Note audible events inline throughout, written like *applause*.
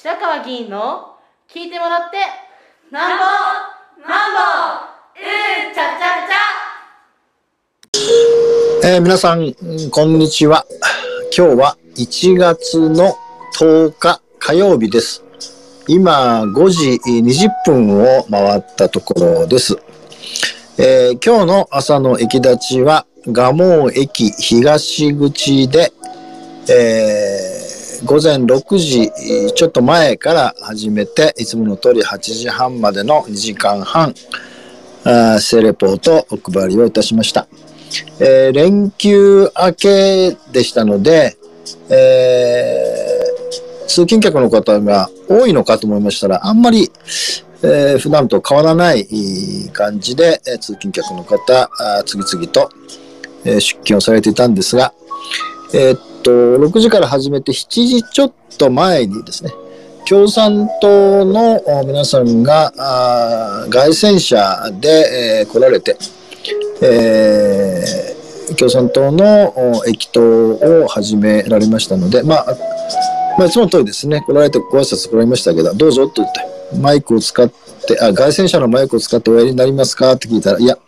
白川議員の聞いてもらってなんぼなんぼうんちゃちゃちゃ。えー、皆さんこんにちは。今日は1月の10日火曜日です。今5時20分を回ったところです、えー、今日の朝の駅立ちは蒲生駅東口で、えー午前6時ちょっと前から始めて、いつもの通り8時半までの2時間半、セレポートお配りをいたしました。えー、連休明けでしたので、えー、通勤客の方が多いのかと思いましたら、あんまり、えー、普段と変わらない感じで、通勤客の方、次々と、出勤をされていたんですが、えー、と、6時から始めて7時ちょっと前にですね、共産党の皆さんが凱旋車で、えー、来られて、えー、共産党の駅頭を始められましたので、まあ、まあ、いつも通りですね、来られてご挨拶来られましたけど、どうぞと言って、マイクを使って、あ、凱旋車のマイクを使っておやりになりますかって聞いたら、いや、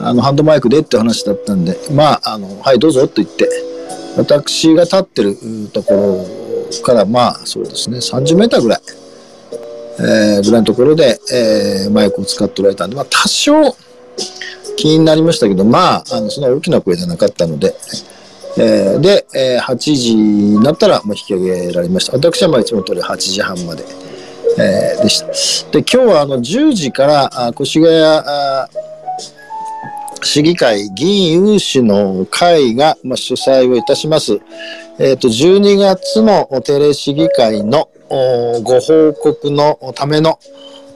あの、ハンドマイクでって話だったんで、まあ、あの、はい、どうぞと言って、私が立ってるところからまあそうですね30メーターぐらい、えー、ぐらいのところで、えー、マイクを使っておられたんで、まあ、多少気になりましたけどまああのそんな大きな声じゃなかったので、えー、で、えー、8時になったらもう引き上げられました。私はまあいつも通り8時半まで、えー、でした。で今日はあの10時からあ越谷あ市議会議員有志の会が、まあ、主催をいたします。えっ、ー、と、12月の定例市議会のご報告のための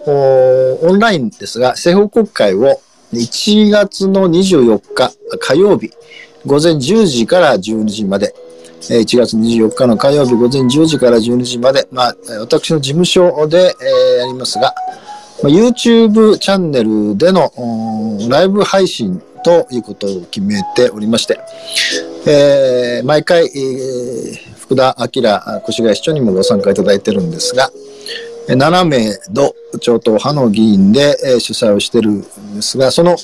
オンラインですが、政報国会を1月の24日火曜日午前10時から12時まで、1月24日の火曜日午前10時から12時まで、まあ、私の事務所で、えー、やりますが、YouTube チャンネルでのライブ配信ということを決めておりまして、えー、毎回、えー、福田明越谷市長にもご参加いただいてるんですが、7名の超党派の議員で、えー、主催をしてるんですが、その、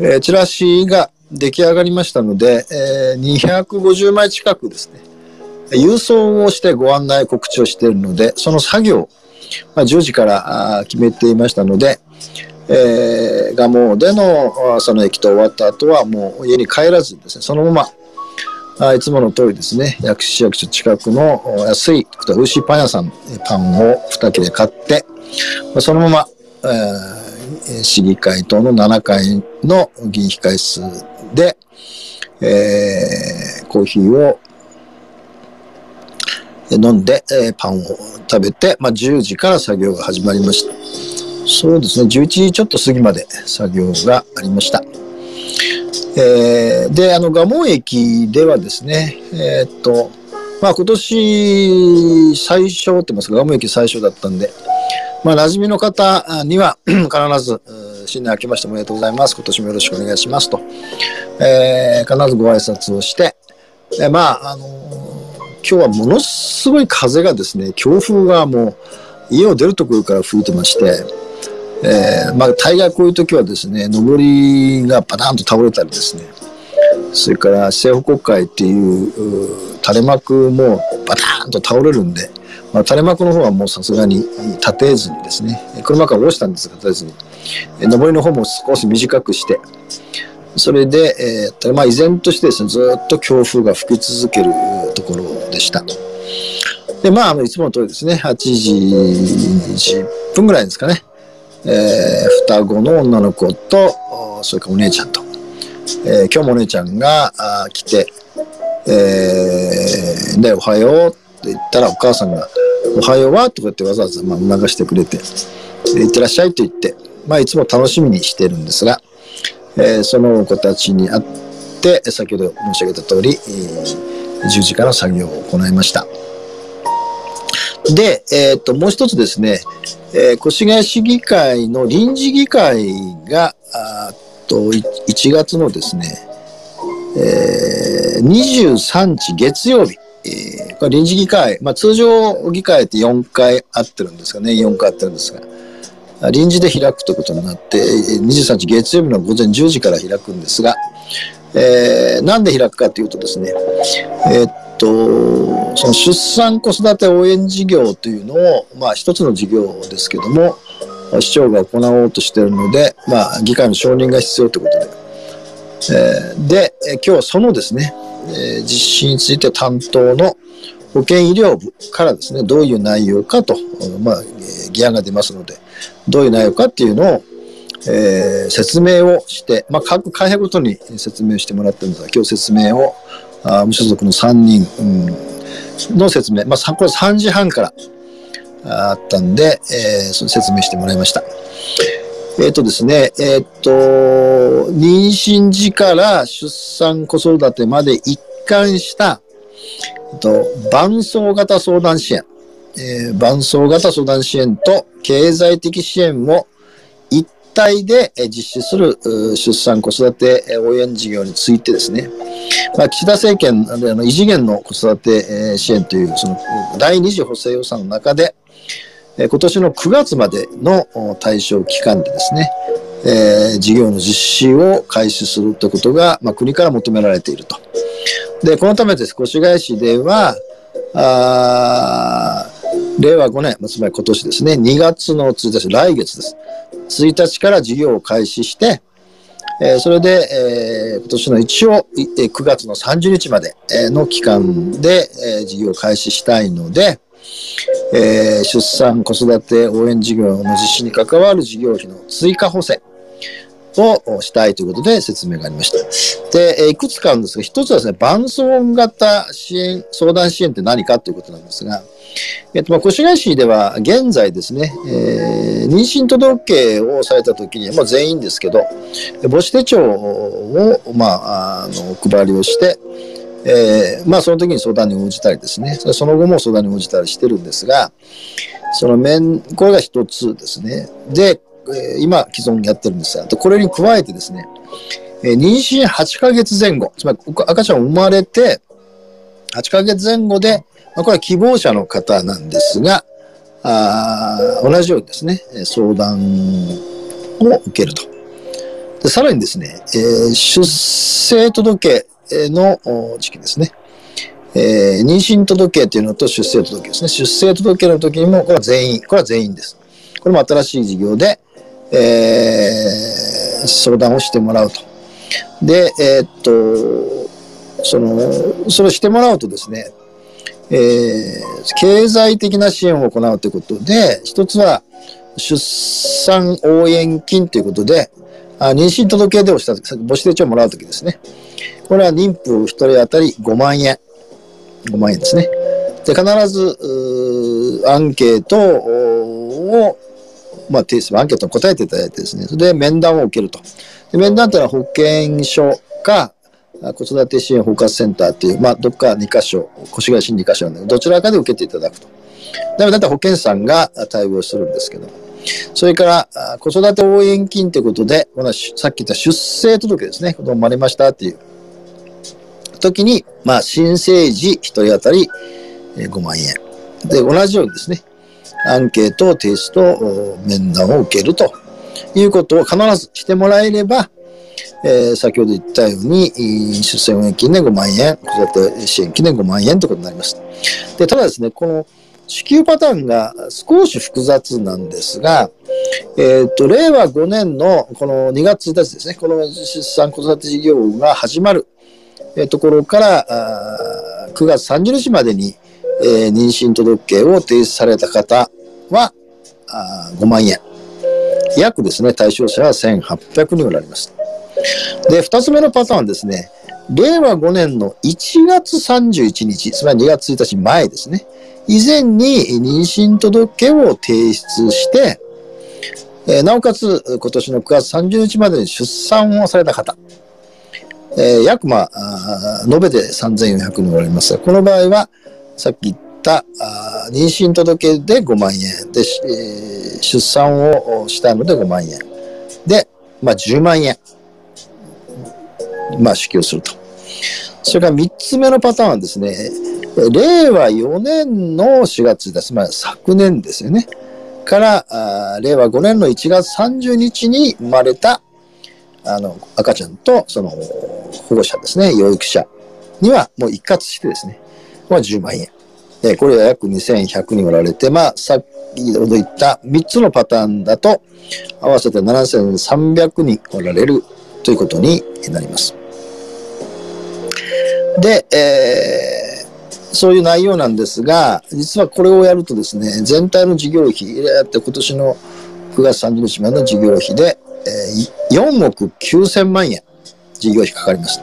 えー、チラシが出来上がりましたので、えー、250枚近くですね、郵送をしてご案内告知をしているので、その作業まあ、10時から決めていましたので、えー、蒲生でのその駅と終わった後はもう家に帰らずですね、そのまま、あいつもの通りですね、薬師役所近くの安いウーシーパン屋さん、パンを2切れ買って、そのまま、えー、市議会等の7階の議員控室で、えー、コーヒーを飲んで、えー、パンを食べて、まあ、10時から作業が始まりました。そうですね、11時ちょっと過ぎまで作業がありました。えー、で、あの、蒲生駅ではですね、えー、っと、まあ今年最初って言いますか、蒲生駅最初だったんで、まあ馴染みの方には *clears throat* 必ず、新年明けましておめでとうございます。今年もよろしくお願いしますと、えー、必ずご挨拶をして、え、まあ、あの今日はものすごい風がですね、強風がもう家を出るところから吹いてまして、えー、まあ大概こういう時はですね、上りがパターンと倒れたりですね、それから政府国会っていう垂れ幕もバターンと倒れるんで、まあ、垂れ幕の方はもうさすがに立てずにですね、車から下ろしたんですが立てずに、上りの方も少し短くして、それで、えー、まあ依然としてですね、ずっと強風が吹き続けるところでした。で、まあ、いつもの通りですね、8時10分ぐらいですかね、えー、双子の女の子と、それからお姉ちゃんと、えー、今日もお姉ちゃんがあ来て、えー、で、おはようって言ったらお母さんが、おはようはとかってわざわざまあ促してくれて、いってらっしゃいと言って、まあ、いつも楽しみにしてるんですが、え、その子たちに会って、先ほど申し上げた通り、えー、10時から作業を行いました。で、えっ、と、もう一つですね、えー、越谷市議会の臨時議会が、あと1月のですね、えー、23日月曜日、えー、これ臨時議会、まあ、通常議会って4回あってるんですがね、4回あってるんですが、臨時で開くということになって、23日月曜日の午前10時から開くんですが、えー、なんで開くかというとですね、えー、っと、その出産子育て応援事業というのを、まあ一つの事業ですけども、市長が行おうとしているので、まあ議会の承認が必要ということで、えー、で、今日はそのですね、えー、実施について担当の保健医療部からですね、どういう内容かと、まあ、議案が出ますので、どういう内容かっていうのを、えー、説明をして、まあ、各会派ごとに説明してもらってるんですが、今日説明を、あ無所属の3人、うん、の説明、まあ、これ3時半からあったんで、えー、その説明してもらいました。えっ、ー、とですね、えっ、ー、と、妊娠時から出産子育てまで一貫した、えっと、伴走型相談支援、えー、伴走型相談支援と経済的支援を一体で実施する出産子育て応援事業についてですね、まあ、岸田政権であの異次元の子育て支援というその第二次補正予算の中で、今年の9月までの対象期間でですね、えー、事業の実施を開始するということが、まあ、国から求められていると。で、このためです、越谷市では、あ令和5年、つまり今年ですね、2月の1日、来月です。1日から事業を開始して、えー、それで、えー、今年の一応、えー、9月の30日までの期間で、えー、事業を開始したいので、えー、出産子育て応援事業の実施に関わる事業費の追加補正をしたいということで説明がありました。で、えいくつかあるんですが、一つはですね、伴走型支援、相談支援って何かということなんですが、えっと、まあ、越谷市では現在ですね、えー、妊娠届をされた時に、まあ、全員ですけど、母子手帳を、まあ、あの、配りをして、えー、まあその時に相談に応じたりですね、その後も相談に応じたりしてるんですが、その面、これが一つですね。で、えー、今既存やってるんですが、これに加えてですね、えー、妊娠8ヶ月前後、つまり赤ちゃん生まれて8ヶ月前後で、まあ、これは希望者の方なんですが、あ同じようにですね、相談を受けると。でさらにですね、えー、出生届の時期ですね。えー、妊娠届というのと出生届ですね。出生届の時にも、これは全員、これは全員です。これも新しい事業で、えー、相談をしてもらうと。で、えー、っと、その、それをしてもらうとですね、えー、経済的な支援を行うということで、一つは出産応援金ということで、あ妊娠届出をした時、母子手帳をもらうときですね。これは妊婦1人当たり5万円。5万円ですね。で、必ず、アンケートを、まあ、提出、アンケートに答えていただいてですね、それで面談を受けると。で面談というのは保健所か、子育て支援包括センターっていう、まあ、どっか2箇所、越谷市2箇所なんで、どちらかで受けていただくと。でも、だいたい保健さんが対応するんですけど、それから、子育て応援金ということで、このさっき言った出生届ですね、子供生まれましたっていう時に、まあ、新生児1人当たり5万円。で、同じようにですね、アンケートを提出と面談を受けるということを必ずしてもらえれば、えー、先ほど言ったように、出生応援金で5万円、子育て支援金で5万円ということになります。で、ただですね、この支給パターンが少し複雑なんですが、えっ、ー、と、令和5年のこの2月1日ですね、この出産子育て事業が始まるえところから9月30日までに、えー、妊娠届を提出された方はあ5万円。約ですね、対象者は1800人おられます。で、二つ目のパターンですね、令和5年の1月31日、つまり2月1日前ですね、以前に妊娠届を提出して、えー、なおかつ今年の9月30日までに出産をされた方、えー、約、まあ、延べで3400人おられます。が、この場合は、さっき言ったあ妊娠届で5万円。で、えー、出産をしたので5万円。で、まあ、10万円、まあ、支給すると。それから3つ目のパターンはですね、令和4年の4月です。まあ、昨年ですよね。から、令和5年の1月30日に生まれた、あの、赤ちゃんと、その、保護者ですね、養育者には、もう一括してですね、これは10万円。えこれは約2100人おられて、まあ、さっきほど言った3つのパターンだと、合わせて7300人おられるということになります。で、えー、そういう内容なんですが、実はこれをやるとですね、全体の事業費、って今年の9月30日までの事業費で、えー、4億9000万円事業費かかります。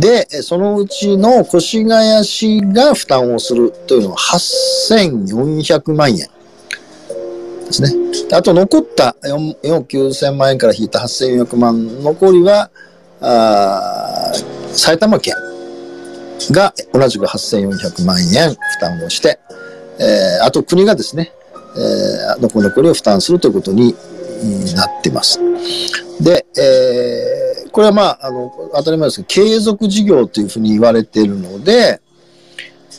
で、そのうちの越谷市が負担をするというのは8400万円ですね。あと残った4億9000万円から引いた8400万、残りは、あ埼玉県が同じく8400万円負担をして、えー、あと国がですね、えー、残りを負担するということになっています。で、えー、これはまあ、あの、当たり前ですけど、継続事業というふうに言われているので、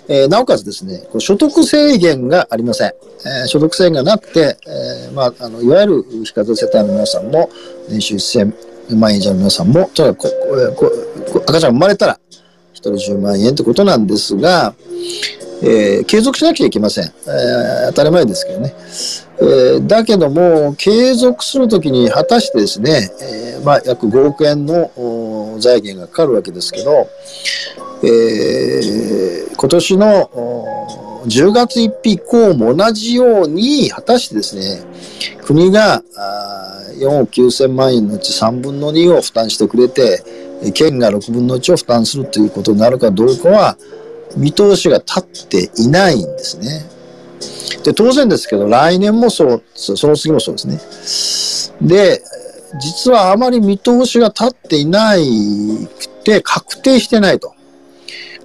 えー、なおかつですね、こ所得制限がありません。えー、所得制限がなくて、えー、まあ、あの、いわゆる非課税世帯の皆さんも、年収1000万円以上の皆さんも、とにかくここ赤ちゃん生まれたら、人10万円ってことなんですが、えー、継続しなきゃいけません。えー、当たり前ですけどね。えー、だけども、継続するときに果たしてですね、えまあ、約5億円の財源がかかるわけですけど、え今年の10月1日以降も同じように、果たしてですね、国が4億9000万円のうち3分の2を負担してくれて、県が6分の1を負担するということになるかどうかは、見通しが立っていないんですね。で、当然ですけど、来年もそう、その次もそうですね。で、実はあまり見通しが立っていないくて、確定してないと。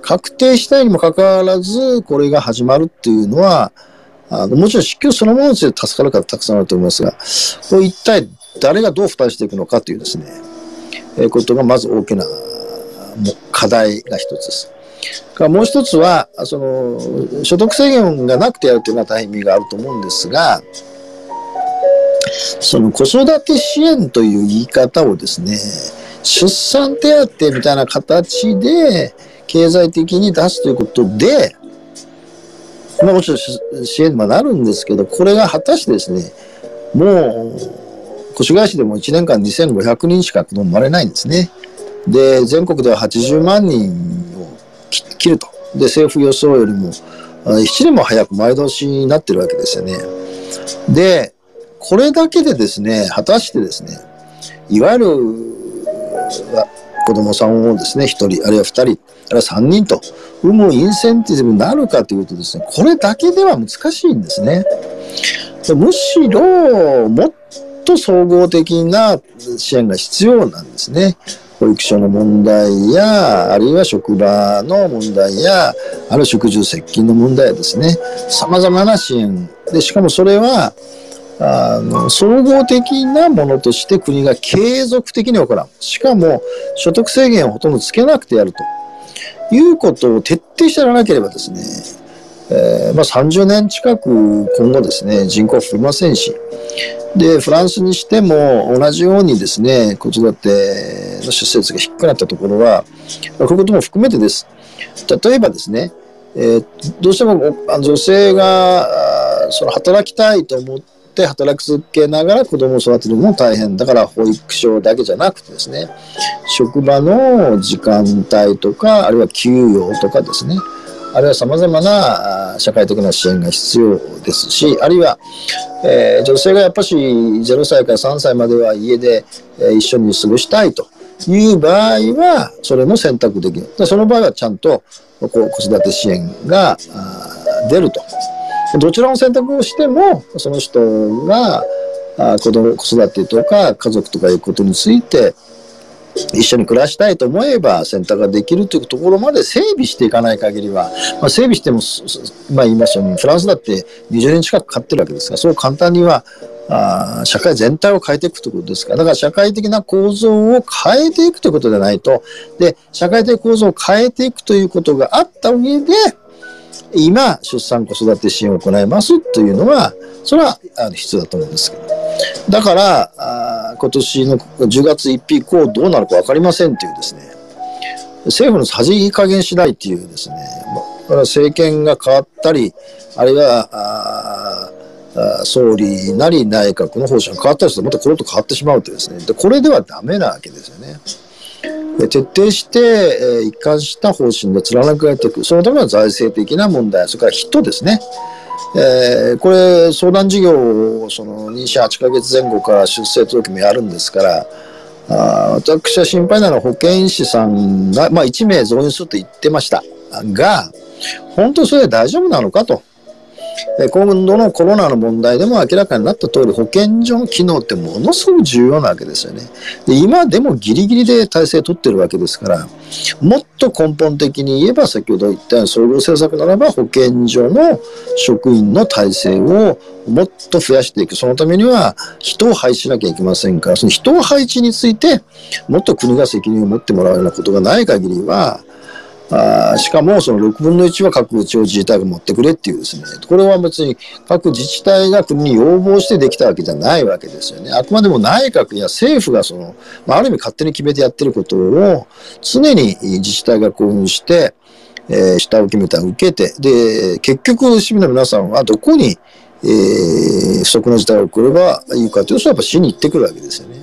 確定したいにもかかわらず、これが始まるっていうのは、あのもちろん支給そのものについて助かる方たくさんあると思いますが、これ一体誰がどう負担していくのかというですね、ことがまず大きな課題が一つです。もう一つは、その、所得制限がなくてやるというのは大変意味があると思うんですが、その子育て支援という言い方をですね、出産手当みたいな形で経済的に出すということで、まあもちろん支援になるんですけど、これが果たしてですね、もう、越谷市でも1年間2500人しか子供生まれないんですね。で、全国では80万人を切ると。で、政府予想よりも、7年も早く前倒しになってるわけですよね。で、これだけでですね、果たしてですね、いわゆる子供さんをですね、1人、あるいは2人、あるいは3人と産むインセンティブになるかというとですね、これだけでは難しいんですね。むしろ、もっと総合的な支援が必要なんですね。保育所の問題や、あるいは職場の問題や、ある食住接近の問題ですね。様々な支援。で、しかもそれは、あの、総合的なものとして国が継続的に行う。しかも、所得制限をほとんどつけなくてやるということを徹底してやらなければですね、えー、まあ、30年近く今後ですね、人口は増えませんし、で、フランスにしても同じようにですね、子育ての出生率が低くなったところは、こういうことも含めてです。例えばですね、えー、どうしても女性がその働きたいと思って働き続けながら子供を育てるのも大変だから保育所だけじゃなくてですね職場の時間帯とかあるいは給与とかですねあるいは様々な社会的な支援が必要ですし、あるいは、えー、女性がやっぱし0歳から3歳までは家で、えー、一緒に過ごしたいという場合は、それも選択できる。その場合はちゃんとこう子育て支援が出ると。どちらの選択をしても、その人が子供、子育てとか家族とかいうことについて、一緒に暮らしたいと思えば選択ができるというところまで整備していかない限りは、まあ、整備しても、まあ、言いますようにフランスだって20年近くかかってるわけですがそう簡単にはあ社会全体を変えていくということですから、だから社会的な構造を変えていくということでないと、で、社会的構造を変えていくということがあった上で、今、出産子育て支援を行いますというのは、それはあの必要だと思うんですけど。だから、今年の10月1日以降どうなるか分かりませんというですね、政府のさじ加減しないっていうですね、政権が変わったり、あるいは、総理なり内閣の方針が変わったりすると、またこれと変わってしまうとですね、でこれではダメなわけですよね。徹底して、えー、一貫した方針で貫かれていく。そのための財政的な問題、それから人ですね。えー、これ、相談事業をその妊娠8ヶ月前後から出生届もやるんですから、あ私は心配なのは保健師さんが、まあ、1名増員すると言ってましたが、本当それで大丈夫なのかと。今度のコロナの問題でも明らかになった通り、保健所の機能ってものすごく重要なわけですよね。で今でもギリギリで体制取ってるわけですから、もっと根本的に言えば、先ほど言った総合政策ならば、保健所の職員の体制をもっと増やしていく。そのためには、人を配置しなきゃいけませんから、その人を配置について、もっと国が責任を持ってもらうようなことがない限りは、あしかもその6分の1は各地方自治体が持ってくれっていうですね、これは別に各自治体が国に要望してできたわけじゃないわけですよね。あくまでも内閣や政府がその、まあ、ある意味勝手に決めてやってることを常に自治体が興奮して、えー、下請けみたいな受けて、で、結局市民の皆さんはどこに、えー、不測の事態が起こればいいかというと、やっぱ市に行ってくるわけですよね。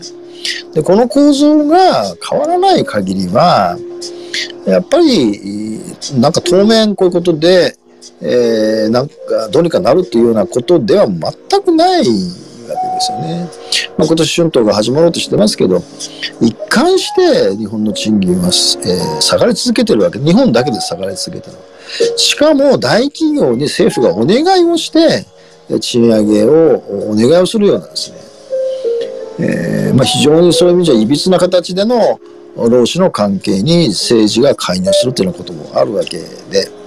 で、この構造が変わらない限りは、やっぱり、なんか当面こういうことで、えー、なんかどうにかなるというようなことでは全くないわけですよね。まあ、今年春闘が始まろうとしてますけど、一貫して日本の賃金は、えー、下がり続けてるわけ。日本だけで下がり続けてる。しかも大企業に政府がお願いをして、賃上げをお願いをするようなですね、えーまあ、非常にそういう意味じゃいびつな形での労使の関係に政治が介入するというようなこともあるわけで。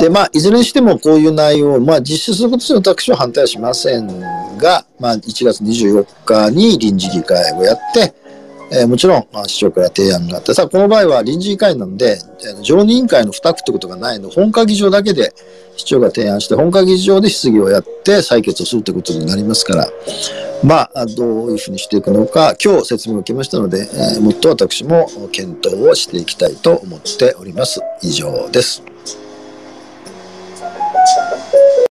で、まあ、いずれにしてもこういう内容を、まあ、実施することに私は反対はしませんが、まあ、1月24日に臨時議会をやって、えー、もちろん、まあ、市長から提案があって、さあ、この場合は臨時議会なので、常任委員会の付託ってことがないので、本会議場だけで市長が提案して、本会議場で質疑をやって採決をするということになりますから、まあ、どういうふうにしていくのか、今日説明を受けましたので、えー、もっと私も検討をしていきたいと思っております。以上です。